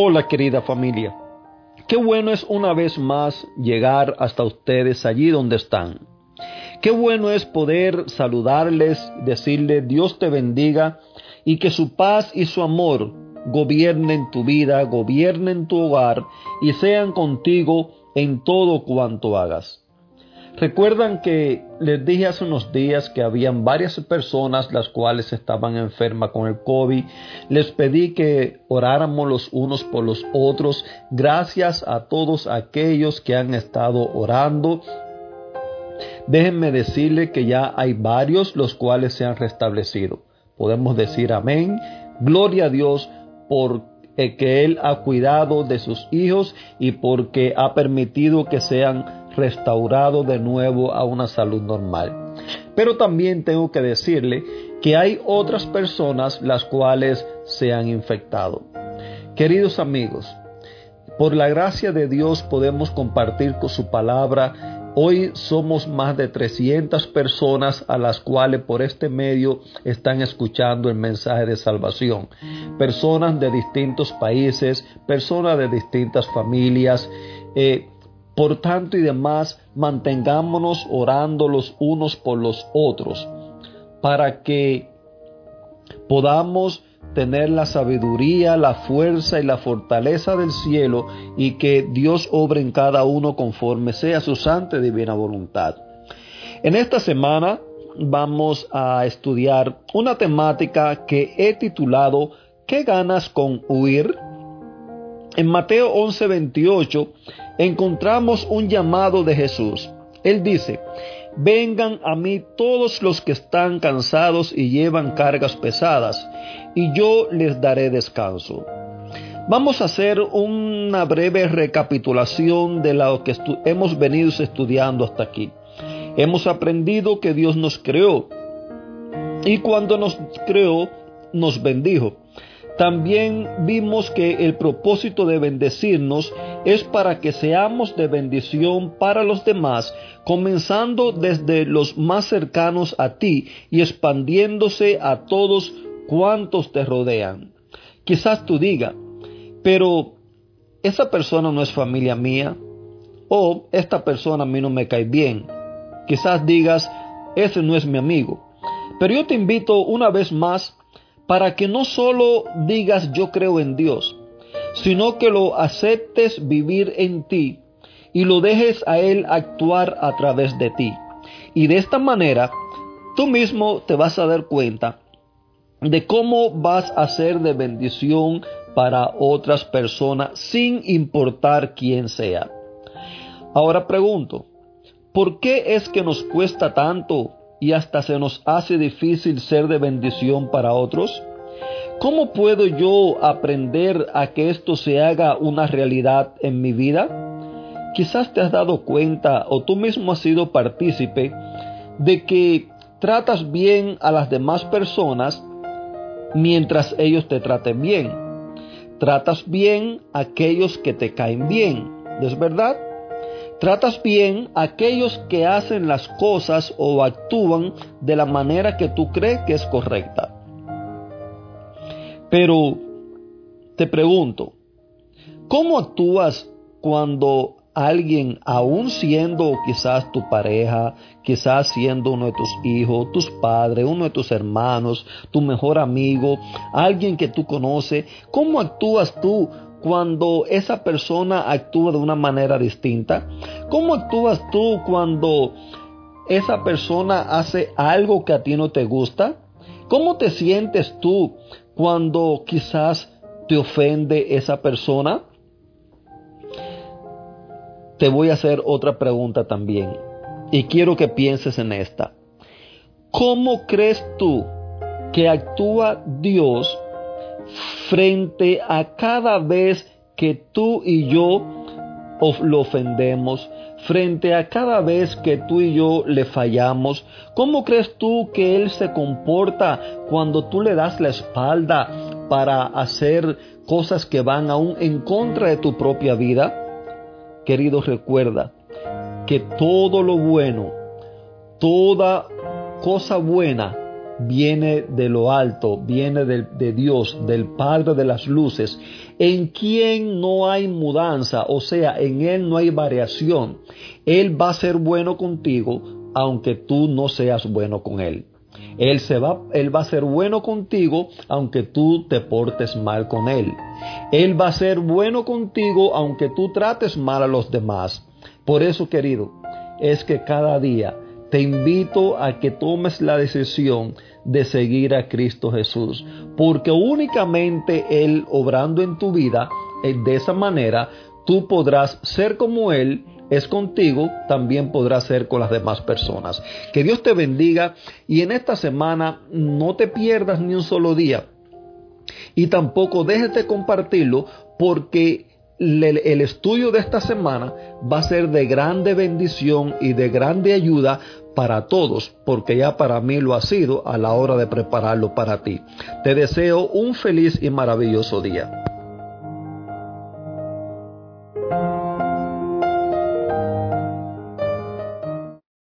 Hola querida familia, qué bueno es una vez más llegar hasta ustedes allí donde están. Qué bueno es poder saludarles, decirles Dios te bendiga y que su paz y su amor gobiernen tu vida, gobiernen tu hogar y sean contigo en todo cuanto hagas. Recuerdan que les dije hace unos días que habían varias personas las cuales estaban enfermas con el COVID. Les pedí que oráramos los unos por los otros. Gracias a todos aquellos que han estado orando. Déjenme decirle que ya hay varios los cuales se han restablecido. Podemos decir amén. Gloria a Dios por que Él ha cuidado de sus hijos y porque ha permitido que sean restaurado de nuevo a una salud normal. Pero también tengo que decirle que hay otras personas las cuales se han infectado. Queridos amigos, por la gracia de Dios podemos compartir con su palabra. Hoy somos más de 300 personas a las cuales por este medio están escuchando el mensaje de salvación. Personas de distintos países, personas de distintas familias. Eh, por tanto y demás, mantengámonos orando los unos por los otros, para que podamos tener la sabiduría, la fuerza y la fortaleza del cielo y que Dios obre en cada uno conforme sea su santa y divina voluntad. En esta semana vamos a estudiar una temática que he titulado ¿Qué ganas con huir? En Mateo 11:28 encontramos un llamado de Jesús. Él dice, vengan a mí todos los que están cansados y llevan cargas pesadas, y yo les daré descanso. Vamos a hacer una breve recapitulación de lo que hemos venido estudiando hasta aquí. Hemos aprendido que Dios nos creó y cuando nos creó nos bendijo. También vimos que el propósito de bendecirnos es para que seamos de bendición para los demás, comenzando desde los más cercanos a ti y expandiéndose a todos cuantos te rodean. Quizás tú digas, pero esa persona no es familia mía, o esta persona a mí no me cae bien. Quizás digas, ese no es mi amigo. Pero yo te invito una vez más para que no solo digas yo creo en Dios, sino que lo aceptes vivir en ti y lo dejes a Él actuar a través de ti. Y de esta manera, tú mismo te vas a dar cuenta de cómo vas a ser de bendición para otras personas sin importar quién sea. Ahora pregunto, ¿por qué es que nos cuesta tanto y hasta se nos hace difícil ser de bendición para otros? ¿Cómo puedo yo aprender a que esto se haga una realidad en mi vida? Quizás te has dado cuenta o tú mismo has sido partícipe de que tratas bien a las demás personas mientras ellos te traten bien. Tratas bien a aquellos que te caen bien, ¿es verdad? Tratas bien a aquellos que hacen las cosas o actúan de la manera que tú crees que es correcta. Pero te pregunto, ¿cómo actúas cuando alguien, aún siendo quizás tu pareja, quizás siendo uno de tus hijos, tus padres, uno de tus hermanos, tu mejor amigo, alguien que tú conoces, ¿cómo actúas tú cuando esa persona actúa de una manera distinta? ¿Cómo actúas tú cuando esa persona hace algo que a ti no te gusta? ¿Cómo te sientes tú cuando quizás te ofende esa persona? Te voy a hacer otra pregunta también y quiero que pienses en esta. ¿Cómo crees tú que actúa Dios frente a cada vez que tú y yo lo ofendemos, frente a cada vez que tú y yo le fallamos? ¿Cómo crees tú que Él se comporta cuando tú le das la espalda para hacer cosas que van aún en contra de tu propia vida, querido, recuerda que todo lo bueno, toda cosa buena viene de lo alto, viene de, de, Dios, del Padre de las luces, en quien no hay mudanza, o sea, en Él no hay variación. Él va a ser bueno contigo, aunque tú no seas bueno con Él. Él, se va, él va a ser bueno contigo aunque tú te portes mal con Él. Él va a ser bueno contigo aunque tú trates mal a los demás. Por eso, querido, es que cada día te invito a que tomes la decisión de seguir a Cristo Jesús, porque únicamente Él obrando en tu vida eh, de esa manera, tú podrás ser como Él es contigo, también podrá ser con las demás personas. Que Dios te bendiga y en esta semana no te pierdas ni un solo día. Y tampoco dejes de compartirlo porque el estudio de esta semana va a ser de grande bendición y de grande ayuda para todos, porque ya para mí lo ha sido a la hora de prepararlo para ti. Te deseo un feliz y maravilloso día.